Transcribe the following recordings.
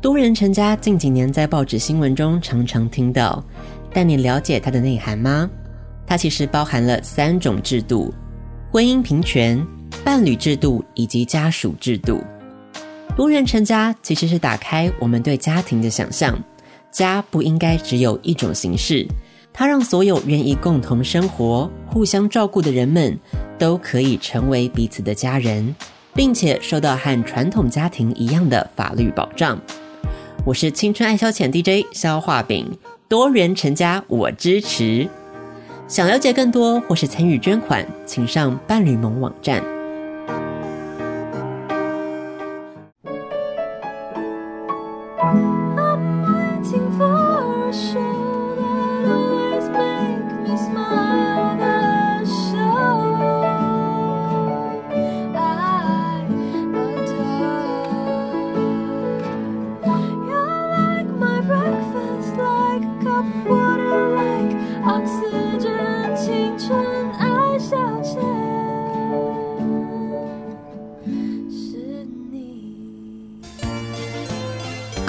多人成家近几年在报纸新闻中常常听到，但你了解它的内涵吗？它其实包含了三种制度：婚姻平权、伴侣制度以及家属制度。多人成家其实是打开我们对家庭的想象，家不应该只有一种形式，它让所有愿意共同生活、互相照顾的人们都可以成为彼此的家人，并且受到和传统家庭一样的法律保障。我是青春爱消遣 DJ 消化饼，多元成家我支持。想了解更多或是参与捐款，请上伴侣盟网站。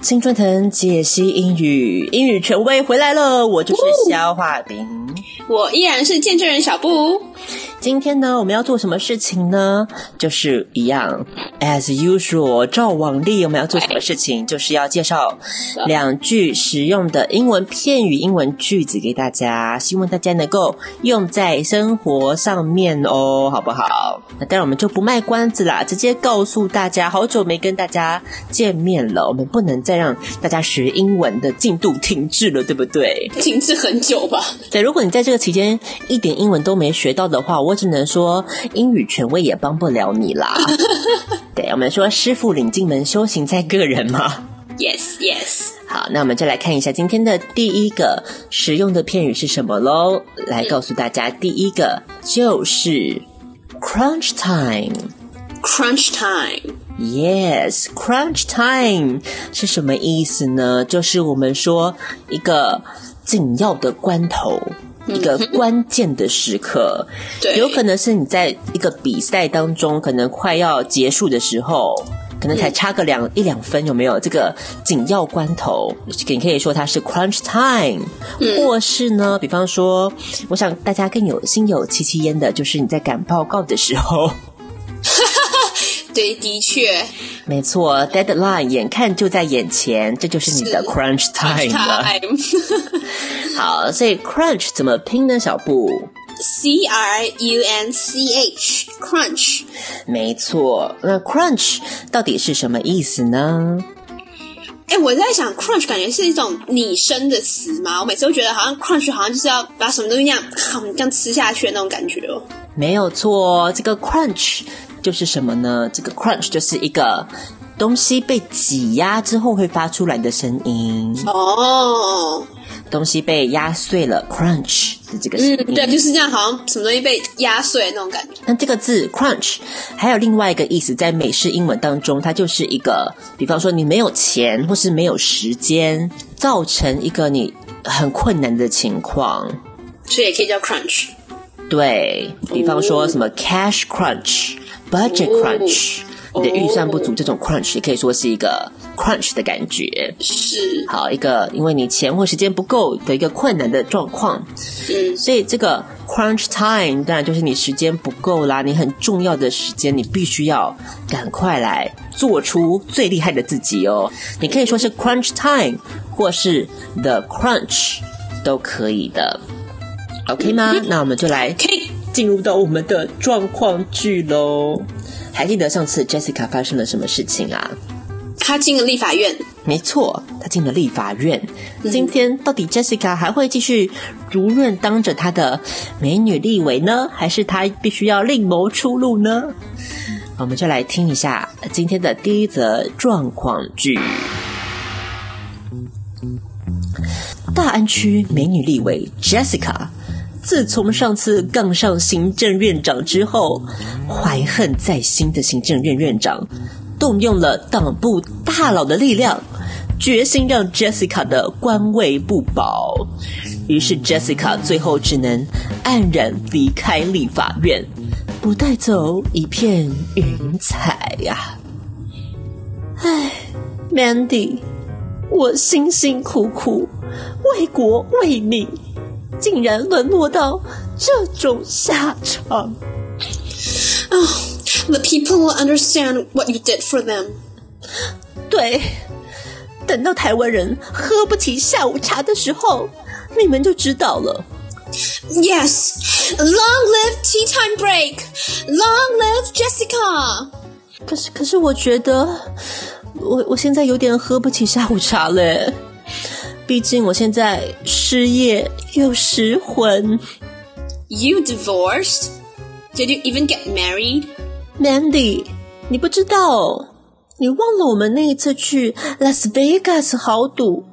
青春藤解析英语，英语权威回来了，我就是消化饼，我依然是见证人小布。今天呢，我们要做什么事情呢？就是一样，as usual，照往例，我们要做什么事情？就是要介绍两句实用的英文片语、英文句子给大家，希望大家能够用在生活上面哦，好不好？那当然，我们就不卖关子啦，直接告诉大家，好久没跟大家见面了，我们不能再让大家学英文的进度停滞了，对不对？停滞很久吧？对，如果你在这个期间一点英文都没学到的话，我只能说英语权威也帮不了你啦。对，我们说师傅领进门，修行在个人嘛。Yes, yes。好，那我们就来看一下今天的第一个实用的片语是什么喽。来告诉大家，第一个就是 crunch time。Crunch time。Yes, crunch time 是什么意思呢？就是我们说一个紧要的关头。一个关键的时刻，对，有可能是你在一个比赛当中，可能快要结束的时候，可能才差个两、嗯、一两分，有没有？这个紧要关头，你可以说它是 crunch time，、嗯、或是呢，比方说，我想大家更有心有戚戚焉的，就是你在赶报告的时候。对，的确，没错，deadline 眼看就在眼前，这就是你的 crunch time 了。好，所以 crunch 怎么拼呢？小布，C R U N C H，crunch。没错，那 crunch 到底是什么意思呢？哎，我在想，crunch 感觉是一种拟声的词嘛。我每次都觉得好像 crunch 好像就是要把什么东西这样这样吃下去的那种感觉哦。没有错，这个 crunch。就是什么呢？这个 crunch 就是一个东西被挤压之后会发出来的声音哦。东西被压碎了，crunch 是这个声音。嗯，对，就是这样，好像什么东西被压碎那种感觉。那这个字 crunch 还有另外一个意思，在美式英文当中，它就是一个，比方说你没有钱或是没有时间，造成一个你很困难的情况，所以也可以叫 crunch。对，比方说什么 cash crunch。Budget crunch，、oh, 你的预算不足，这种 crunch 也可以说是一个 crunch 的感觉。是，好一个，因为你钱或时间不够的一个困难的状况。嗯，所以这个 crunch time 当然就是你时间不够啦，你很重要的时间，你必须要赶快来做出最厉害的自己哦。你可以说是 crunch time，或是 the crunch 都可以的。OK 吗？嗯、那我们就来。进入到我们的状况剧喽，还记得上次 Jessica 发生了什么事情啊？她进了立法院。没错，她进了立法院。嗯、今天到底 Jessica 还会继续如愿当着她的美女立委呢，还是她必须要另谋出路呢？我们就来听一下今天的第一则状况剧。大安区美女立委 Jessica，自从上次杠上行政院长之后，怀恨在心的行政院院长动用了党部大佬的力量，决心让 Jessica 的官位不保。于是 Jessica 最后只能黯然离开立法院，不带走一片云彩呀！唉，Mandy，我辛辛苦苦。为国为民，竟然沦落到这种下场。Oh, the people will understand what you did for them. 对，等到台湾人喝不起下午茶的时候，你们就知道了。Yes, long live tea time break, long live Jessica. 可是，可是，我觉得我我现在有点喝不起下午茶嘞。毕竟我现在失业又失婚。You divorced? Did you even get married? Mandy，你不知道，你忘了我们那一次去 Las Vegas 豪赌，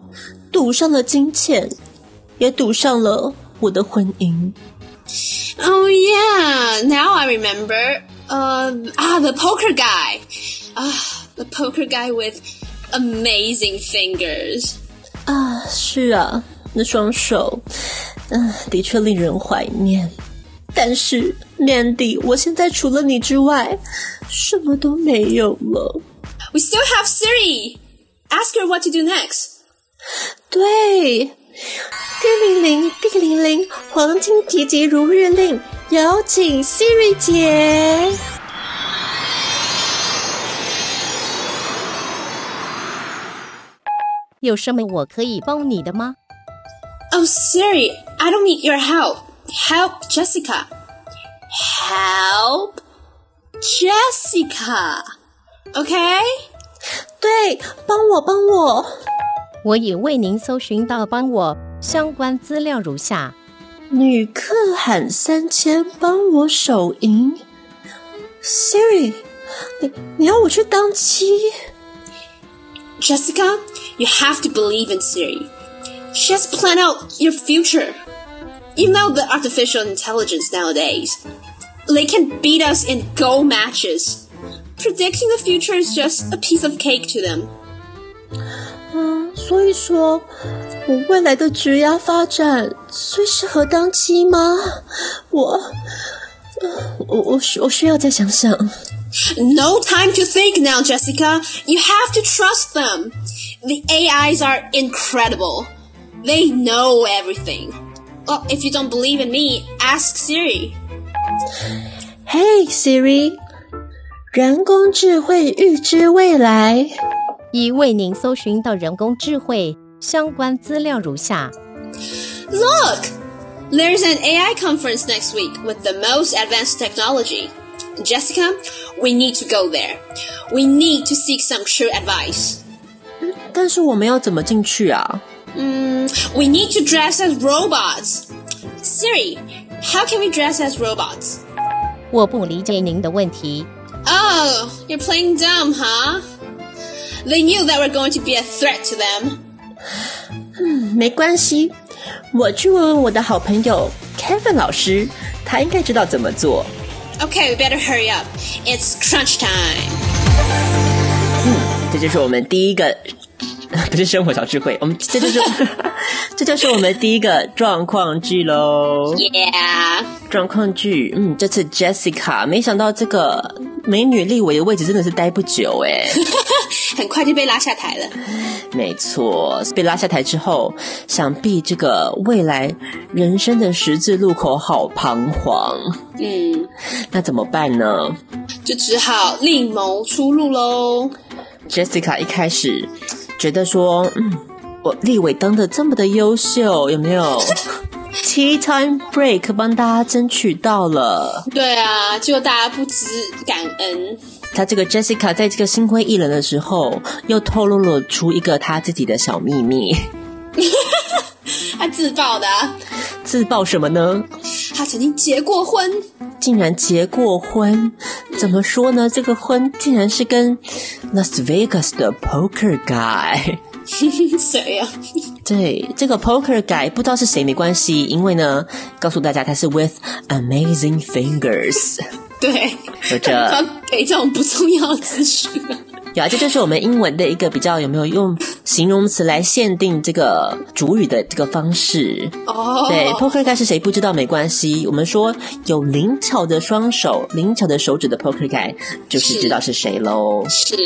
赌上了金钱，也赌上了我的婚姻。Oh yeah, now I remember. Uh, ah, the poker guy. Ah, the poker guy with amazing fingers. 啊，是啊，那双手，嗯，的确令人怀念。但是，Mandy，我现在除了你之外，什么都没有了。We still have Siri. Ask her what to do next. 对，叮铃铃，叮铃铃，黄金急急如日令，有请 Siri 姐。有什么我可以帮你的吗？Oh Siri, I don't need your help. Help Jessica. Help Jessica. OK? 对，帮我，帮我。我已为您搜寻到，帮我相关资料如下：女客喊三千，帮我手淫。Siri，你你要我去当妻？Jessica。You have to believe in Siri. She has planned out your future. You know the artificial intelligence nowadays. They can beat us in Go matches. Predicting the future is just a piece of cake to them. 嗯，所以说，我未来的职业发展最适合当鸡吗？我，我我需我需要再想想。No time to think now, Jessica. You have to trust them. The AIs are incredible. They know everything. Well, if you don't believe in me, ask Siri. Hey Siri，人工智慧预知未来。已为您搜寻到人工智慧相关资料如下。Look, there's an AI conference next week with the most advanced technology. Jessica, we need to go there. We need to seek some true advice. 但是我们要怎么进去啊？嗯，We need to dress as robots. Siri, how can we dress as robots? 我不理解您的问题。Oh, you're playing dumb, huh? They knew that we're going to be a threat to them. 嗯，没关系，我去问问我的好朋友 Kevin 老师，他应该知道怎么做。Okay, we better hurry up. It's crunch time. 嗯，这就是我们第一个。不是生活小智慧，我们这就是这就是我们第一个状况剧喽。Yeah，状况剧，嗯，这次 Jessica 没想到这个美女立委的位置真的是待不久哎，很快就被拉下台了。没错，被拉下台之后，想必这个未来人生的十字路口好彷徨。嗯，那怎么办呢？就只好另谋出路喽。Jessica 一开始。觉得说，嗯，我立伟登的这么的优秀，有没有？Tea time break 帮大家争取到了。对啊，就大家不知感恩。他这个 Jessica 在这个心灰意冷的时候，又透露了出一个他自己的小秘密。他自爆的啊，自爆什么呢？他曾经结过婚，竟然结过婚？怎么说呢？这个婚竟然是跟 Las Vegas 的 Poker Guy。谁呀？对，这个 Poker Guy 不知道是谁没关系，因为呢，告诉大家他是 With Amazing Fingers。对，有着 给这种不重要的资讯。有啊，这就是我们英文的一个比较有没有用形容词来限定这个主语的这个方式哦。Oh. 对，Poker guy 是谁不知道没关系，我们说有灵巧的双手、灵巧的手指的 Poker guy 就是知道是谁喽。是，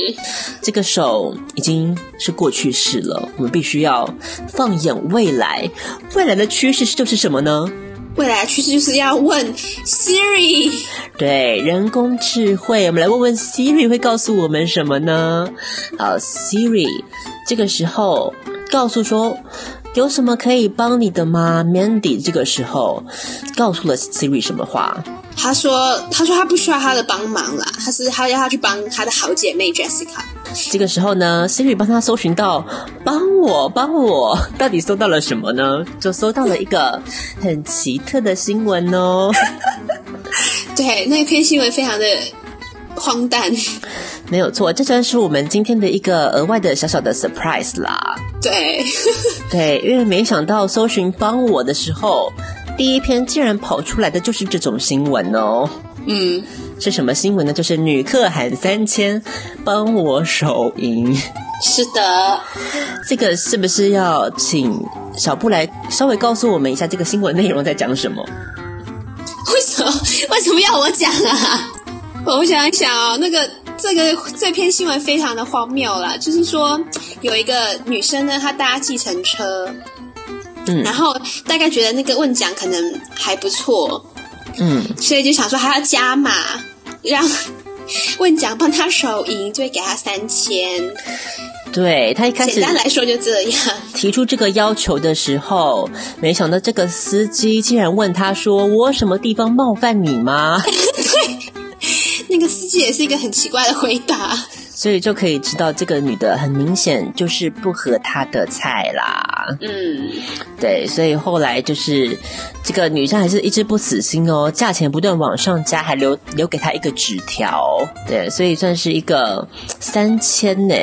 这个手已经是过去式了，我们必须要放眼未来，未来的趋势就是什么呢？未来趋势就是要问 Siri，对，人工智慧，我们来问问 Siri 会告诉我们什么呢？好，Siri，这个时候告诉说有什么可以帮你的吗？Mandy 这个时候告诉了 Siri 什么话？他说：“他说他不需要他的帮忙啦，他是他要他去帮他的好姐妹 Jessica。”这个时候呢，Siri 帮他搜寻到，帮我帮我，到底搜到了什么呢？就搜到了一个很奇特的新闻哦。对，那篇新闻非常的荒诞，没有错，这算是我们今天的一个额外的小小的 surprise 啦。对，对，因为没想到搜寻帮我的时候。第一篇竟然跑出来的就是这种新闻哦，嗯，是什么新闻呢？就是女客喊三千，帮我手淫。是的，这个是不是要请小布来稍微告诉我们一下这个新闻内容在讲什么？为什么为什么要我讲啊？我想一想哦，那个这个这篇新闻非常的荒谬啦，就是说有一个女生呢，她搭计程车。嗯，然后大概觉得那个问奖可能还不错，嗯，所以就想说还要加码，让问奖帮他手淫，就会给他三千。对，他一开始简单来说就这样提出这个要求的时候，没想到这个司机竟然问他说：“我什么地方冒犯你吗？” 对，那个司机也是一个很奇怪的回答。所以就可以知道，这个女的很明显就是不合他的菜啦。嗯，对，所以后来就是这个女生还是一直不死心哦，价钱不断往上加，还留留给他一个纸条。对，所以算是一个三千呢，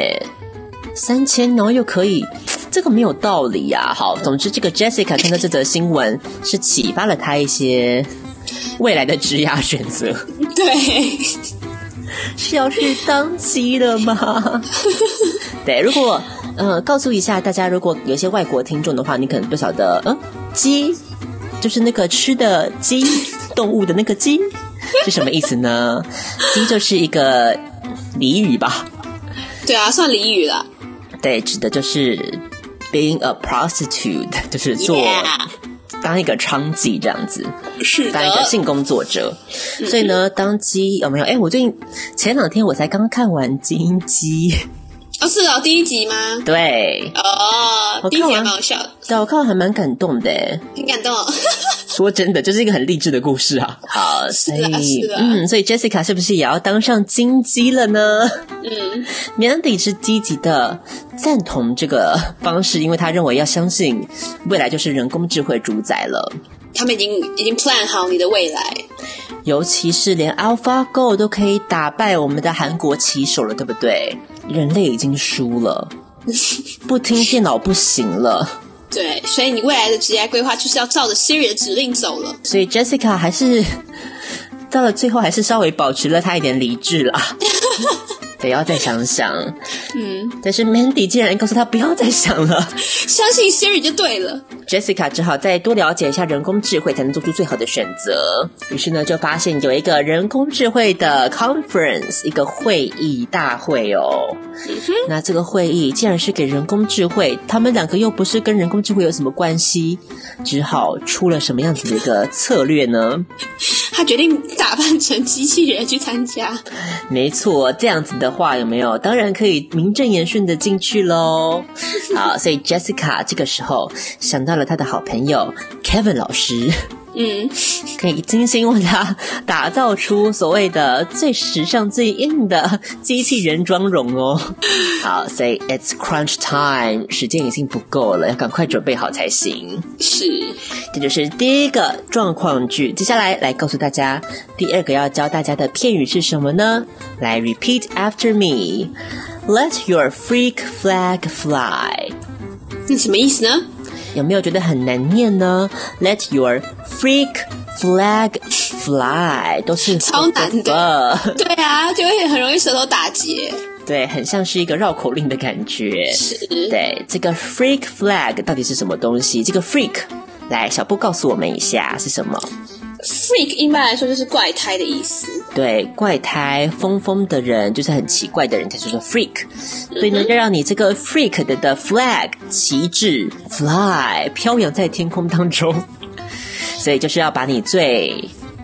三千，然后又可以，这个没有道理呀、啊。好，总之这个 Jessica 看到这则新闻是启发了她一些未来的职业选择。对。是要去当鸡的吗？对，如果呃，告诉一下大家，如果有一些外国听众的话，你可能不晓得，嗯，鸡就是那个吃的鸡，动物的那个鸡 是什么意思呢？鸡就是一个俚语吧？对啊，算俚语了。对，指的就是 being a prostitute，就是做。Yeah. 当一个娼妓这样子，是当一个性工作者，所以呢，当鸡有没有？哎，我最近前两天我才刚看完《金鸡》，哦，是哦，第一集吗？对，哦，第一集还蛮好笑的，对，我看完还蛮感动的，很感动。说真的，就是一个很励志的故事啊！好，所以，嗯，所以 Jessica 是不是也要当上金鸡了呢？嗯，Mandy 是积极的赞同这个方式，因为他认为要相信未来就是人工智慧主宰了。他们已经已经 plan 好你的未来，尤其是连 AlphaGo 都可以打败我们的韩国棋手了，对不对？人类已经输了，不听电脑不行了。对，所以你未来的职业规划就是要照着 Siri 的指令走了。所以 Jessica 还是到了最后，还是稍微保持了他一点理智啦。得要再想想，嗯，但是 Mandy 竟然告诉他不要再想了，相信 Siri 就对了。Jessica 只好再多了解一下人工智慧，才能做出最好的选择。于是呢，就发现有一个人工智慧的 conference，一个会议大会哦。嗯哼，那这个会议既然是给人工智慧，他们两个又不是跟人工智慧有什么关系，只好出了什么样子的一个策略呢？他决定打扮成机器人去参加。没错，这样子的话有没有？当然可以名正言顺的进去喽。好，所以 Jessica 这个时候想到了他的好朋友 Kevin 老师。嗯，可以精心为他打造出所谓的最时尚、最硬的机器人妆容哦。好，所以 it's crunch time，时间已经不够了，要赶快准备好才行。是，这就是第一个状况句。接下来来告诉大家，第二个要教大家的片语是什么呢？来，repeat after me，Let your freak flag fly。那什么意思呢？有没有觉得很难念呢？Let your freak flag fly，都是 超难的。对啊，就会很容易舌头打结。对，很像是一个绕口令的感觉。是。对，这个 freak flag 到底是什么东西？这个 freak，来，小布告诉我们一下是什么。Freak 一般来说就是怪胎的意思。对，怪胎、疯疯的人，就是很奇怪的人，才叫做 freak。所以呢，要让你这个 freak 的的 flag 旗帜 fly 飘扬在天空当中，所以就是要把你最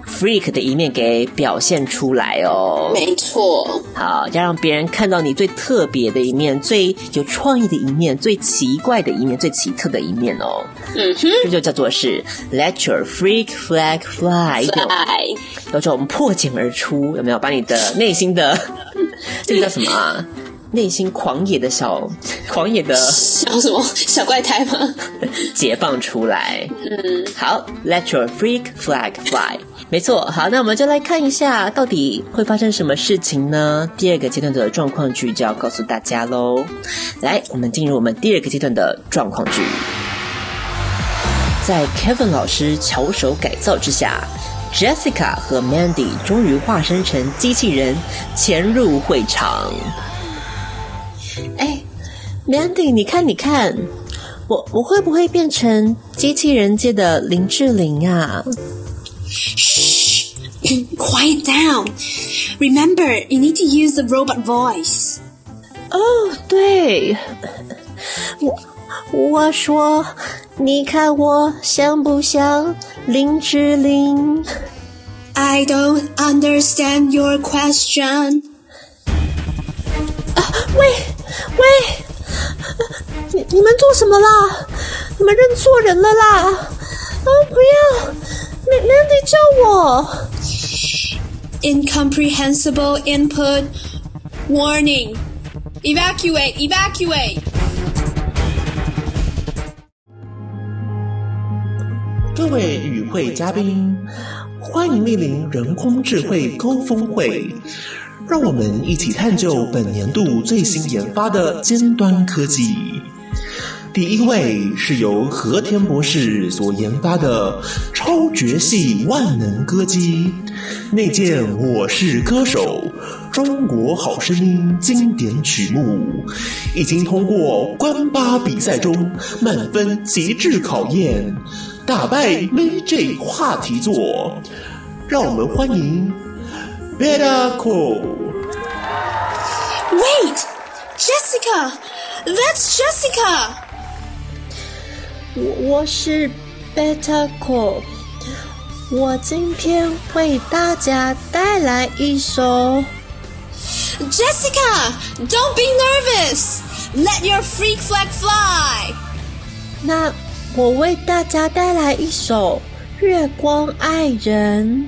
freak 的一面给表现出来哦，没错。好，要让别人看到你最特别的一面、最有创意的一面、最奇怪的一面、最奇特的一面哦。嗯哼，这就叫做是 Let your freak flag fly，fly 有种破茧而出，有没有？把你的内心的 这个叫什么啊？内心狂野的小 狂野的小什么 小怪胎吗？解放出来。嗯，好，Let your freak flag fly。没错，好，那我们就来看一下，到底会发生什么事情呢？第二个阶段的状况剧就要告诉大家喽。来，我们进入我们第二个阶段的状况剧。在 Kevin 老师巧手改造之下，Jessica 和 Mandy 终于化身成机器人，潜入会场。哎，Mandy，你看，你看，我我会不会变成机器人界的林志玲啊？Shh! Quiet down. Remember, you need to use the robot voice. 哦，对，我我说，你看我像不像林志玲？I don't understand your question. 喂，你你们做什么啦？你们认错人了啦！啊，不要！Mandy 叫我。Incomprehensible input. Warning. Evacuate. Evacuate. 各位与会嘉宾，欢迎莅临人工智慧高峰会，让我们一起探究本年度最新研发的尖端科技。第一位是由和田博士所研发的超绝系万能歌姬，那件《我是歌手》中国好声音经典曲目，已经通过关八比赛中满分极致考验，打败 AJ 话题作。让我们欢迎 Beta Core。Wait, Jessica, that's Jessica. 我我是 Beta Core，我今天为大家带来一首。Jessica, don't be nervous. Let your freak flag fly. 那我为大家带来一首《月光爱人》。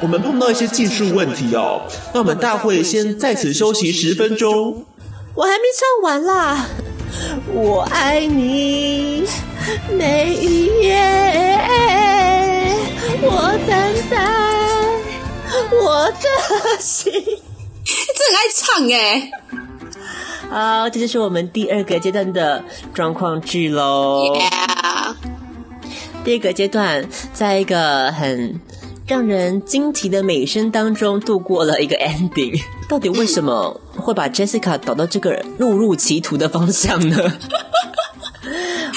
我们碰到一些技术问题哦，那我们大会先在此休息十分钟。我还没唱完啦，我爱你每一夜。我等待我的心，这很爱唱哎。好，这就是我们第二个阶段的状况句喽。第二个阶段，在一个很让人惊奇的美声当中度过了一个 ending。到底为什么会把 Jessica 导到这个误入歧途的方向呢？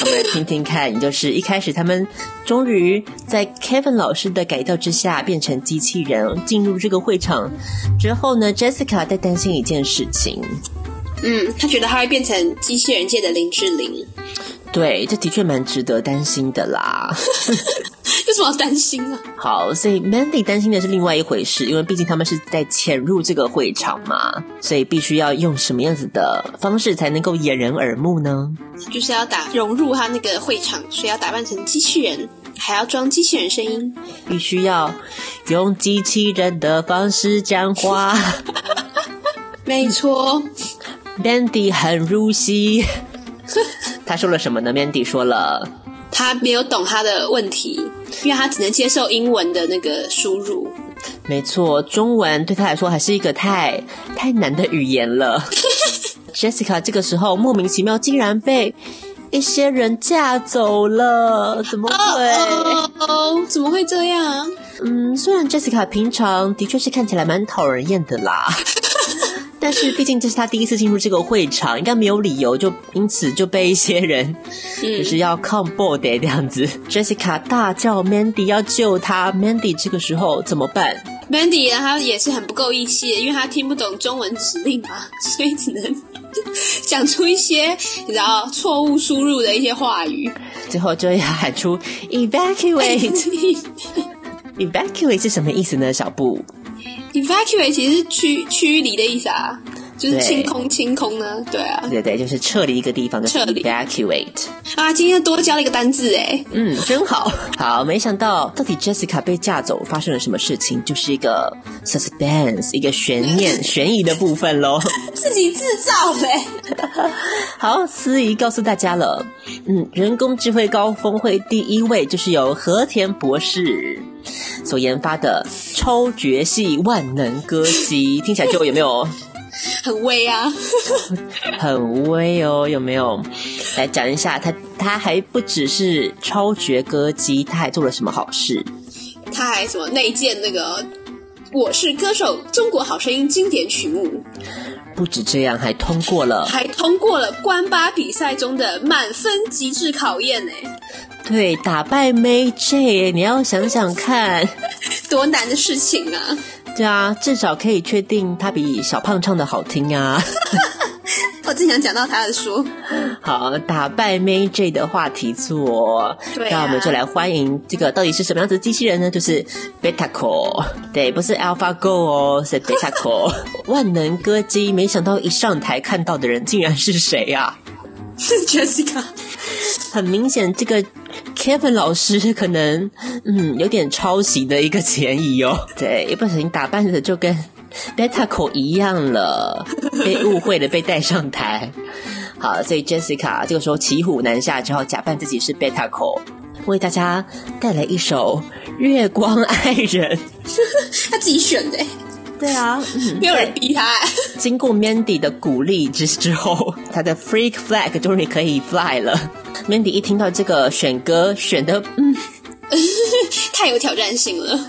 我们来听听看，就是一开始他们终于在 Kevin 老师的改造之下变成机器人，进入这个会场之后呢，Jessica 在担心一件事情。嗯，他觉得他会变成机器人界的林志玲。对，这的确蛮值得担心的啦。有什么要担心啊？好，所以 Mandy 担心的是另外一回事，因为毕竟他们是在潜入这个会场嘛，所以必须要用什么样子的方式才能够掩人耳目呢？就是要打融入他那个会场，所以要打扮成机器人，还要装机器人声音，必须要用机器人的方式讲话。没错，Mandy 很入戏。他说了什么呢？Mandy 说了，他没有懂他的问题，因为他只能接受英文的那个输入。没错，中文对他来说还是一个太太难的语言了。Jessica 这个时候莫名其妙竟然被一些人架走了，怎么会？怎么会这样？嗯，虽然 Jessica 平常的确是看起来蛮讨人厌的啦。但是毕竟这是他第一次进入这个会场，应该没有理由就因此就被一些人就是要抗 board 的这样子。嗯、Jessica 大叫 Mandy 要救他，Mandy 这个时候怎么办？Mandy 他也是很不够义气的，因为他听不懂中文指令嘛，所以只能讲出一些你知道错误输入的一些话语，最后就要喊出 evacuate。evacuate 是什么意思呢？小布？Evacuate 其实是驱驱离的意思啊，就是清空清空呢，对啊，对对，就是撤离一个地方的撤离。Evacuate 啊，今天多加了一个单字哎，嗯，真好，好，没想到到底 Jessica 被架走发生了什么事情，就是一个 suspense，一个悬念 悬疑的部分喽，自己制造呗。好，司仪告诉大家了，嗯，人工智慧高峰会第一位就是由和田博士。所研发的超绝系万能歌姬，听起来就有没有很威啊？很威哦，有没有？来讲一下，他他还不只是超绝歌姬，他还做了什么好事？他还什么内建那个《我是歌手》中国好声音经典曲目？不止这样，还通过了，还通过了关八比赛中的满分极致考验呢。对，打败 May J，你要想想看，多难的事情啊！对啊，至少可以确定他比小胖唱的好听啊！我正想讲到他的书，好，打败 May J 的话题做，对、啊，那我们就来欢迎这个到底是什么样子的机器人呢？就是 Betaco，对，不是 AlphaGo 哦，是 Betaco 万能歌姬。没想到一上台看到的人竟然是谁呀、啊？是 Jessica。很明显，这个 Kevin 老师可能嗯有点抄袭的一个嫌疑哦。对，一不小心打扮的就跟 Betaco 一样了，被误会了，被带上台。好，所以 Jessica 这个时候骑虎难下，只好假扮自己是 Betaco，为大家带来一首《月光爱人》。他自己选的。对啊，没有人逼他。经过 Mandy 的鼓励之之后，他的 Freak Flag 终于可以 fly 了。Mandy 一听到这个选歌选的，嗯，太有挑战性了。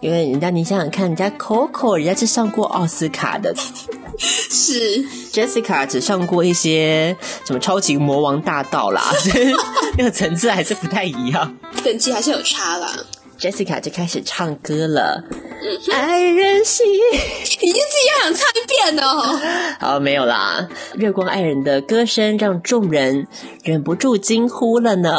因为人家你想想看，人家 Coco 人家是上过奥斯卡的，是 Jessica 只上过一些什么超级魔王大道啦，那个层次还是不太一样，等级还是有差啦。Jessica 就开始唱歌了，嗯、爱人心，你就自己想唱一遍哦。好，没有啦。月光爱人的歌声让众人忍不住惊呼了呢。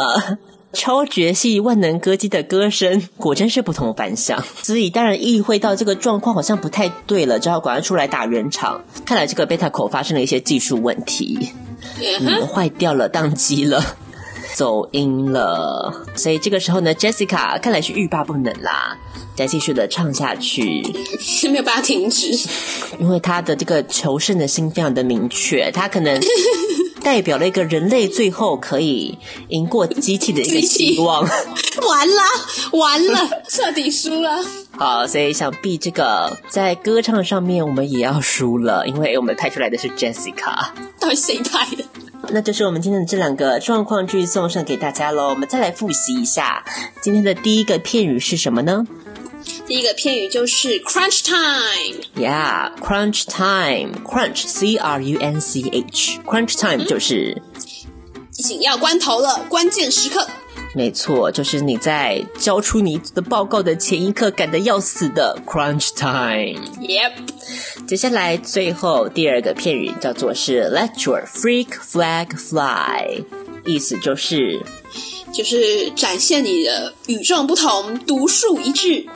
超绝系万能歌姬的歌声果真是不同凡响。所以当然意会到这个状况好像不太对了，只好赶快出来打圆场。看来这个 Betaco 发生了一些技术问题，嗯，坏掉了，宕机了。走音了，所以这个时候呢，Jessica 看来是欲罢不能啦，再继续的唱下去，是没有办法停止，因为他的这个求胜的心非常的明确，他可能 代表了一个人类最后可以赢过机器的一个希望。完了，完了，彻底输了。好，所以想必这个在歌唱上面我们也要输了，因为我们派出来的是 Jessica，到底谁派的？那就是我们今天的这两个状况句送上给大家喽。我们再来复习一下，今天的第一个片语是什么呢？第一个片语就是 crunch time。Yeah，crunch time，crunch，c r u n c h，crunch time 就是紧要关头了，关键时刻。没错，就是你在交出你的报告的前一刻，赶得要死的 crunch time。Yep。接下来最后第二个片语叫做是 Let your freak flag fly，意思就是就是展现你的与众不同、独树一帜。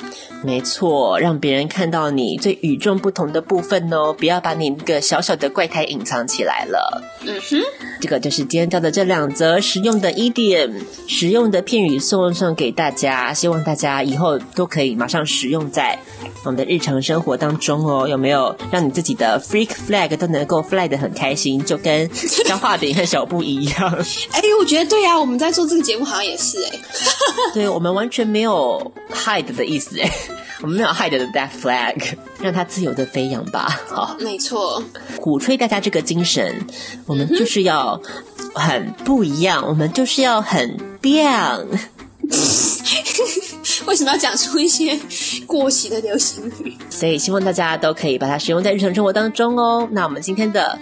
没错，让别人看到你最与众不同的部分哦！不要把你那个小小的怪胎隐藏起来了。嗯哼，这个就是今天教的这两则实用的 idiom，实用的片语送上给大家，希望大家以后都可以马上使用在我们的日常生活当中哦。有没有让你自己的 freak flag 都能够 fly 得很开心？就跟消化饼和小布一样。哎，我觉得对啊，我们在做这个节目好像也是哎。对，我们完全没有 hide 的意思哎。我们没有 hide the that flag，让它自由的飞扬吧。好，没错，鼓吹大家这个精神，我们就是要很不一样，我们就是要很 bang。为什么要讲出一些过时的流行语？所以希望大家都可以把它使用在日常生活当中哦。那我们今天的。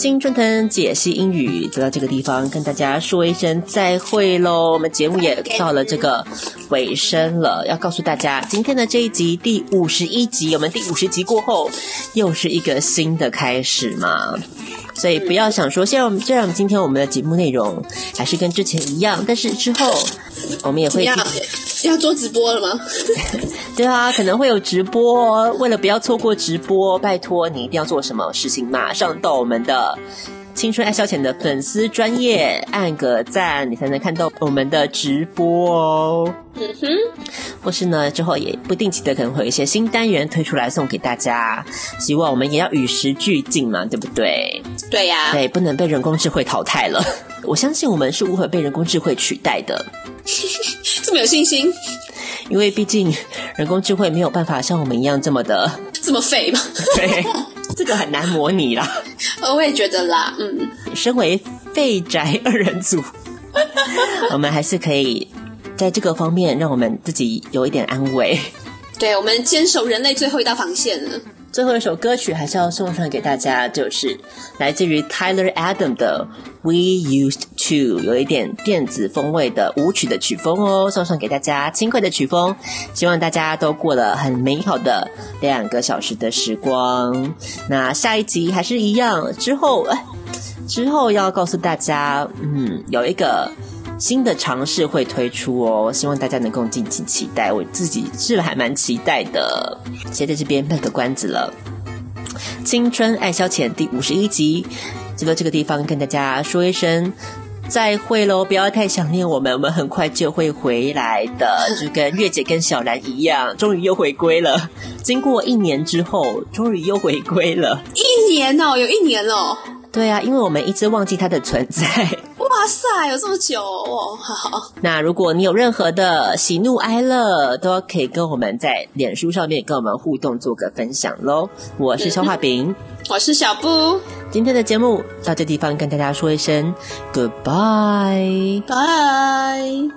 青春藤解析英语，就到这个地方跟大家说一声再会喽。我们节目也到了这个尾声了，要告诉大家，今天的这一集第五十一集，我们第五十集过后又是一个新的开始嘛。所以不要想说，虽然我们今天我们的节目内容还是跟之前一样，但是之后我们也会。要做直播了吗？对啊，可能会有直播。为了不要错过直播，拜托你一定要做什么事情？马上到我们的青春爱消遣的粉丝专业按个赞，你才能看到我们的直播哦。嗯哼，或是呢，之后也不定期的可能会有一些新单元推出来送给大家。希望我们也要与时俱进嘛，对不对？对呀、啊，对，不能被人工智慧淘汰了。我相信我们是无法被人工智慧取代的。这么有信心，因为毕竟人工智慧没有办法像我们一样这么的这么废嘛。对，这个很难模拟啦。我也觉得啦，嗯。身为废宅二人组，我们还是可以在这个方面让我们自己有一点安慰。对，我们坚守人类最后一道防线了。最后一首歌曲还是要送上给大家，就是来自于 Tyler Adam 的 We Used To，有一点电子风味的舞曲的曲风哦，送上给大家轻快的曲风，希望大家都过了很美好的两个小时的时光。那下一集还是一样，之后哎，之后要告诉大家，嗯，有一个。新的尝试会推出哦，希望大家能够敬请期待。我自己是还蛮期待的，先在这边卖个关子了。青春爱消遣第五十一集，就到这个地方跟大家说一声再会喽！不要太想念我们，我们很快就会回来的，就跟月姐跟小兰一样，终于又回归了。经过一年之后，终于又回归了。一年哦，有一年哦。对啊，因为我们一直忘记它的存在。哇塞，有这么久哦！好，那如果你有任何的喜怒哀乐，都可以跟我们在脸书上面跟我们互动，做个分享喽。我是消化饼，嗯，我是小布。今天的节目到这地方跟大家说一声 goodbye，拜。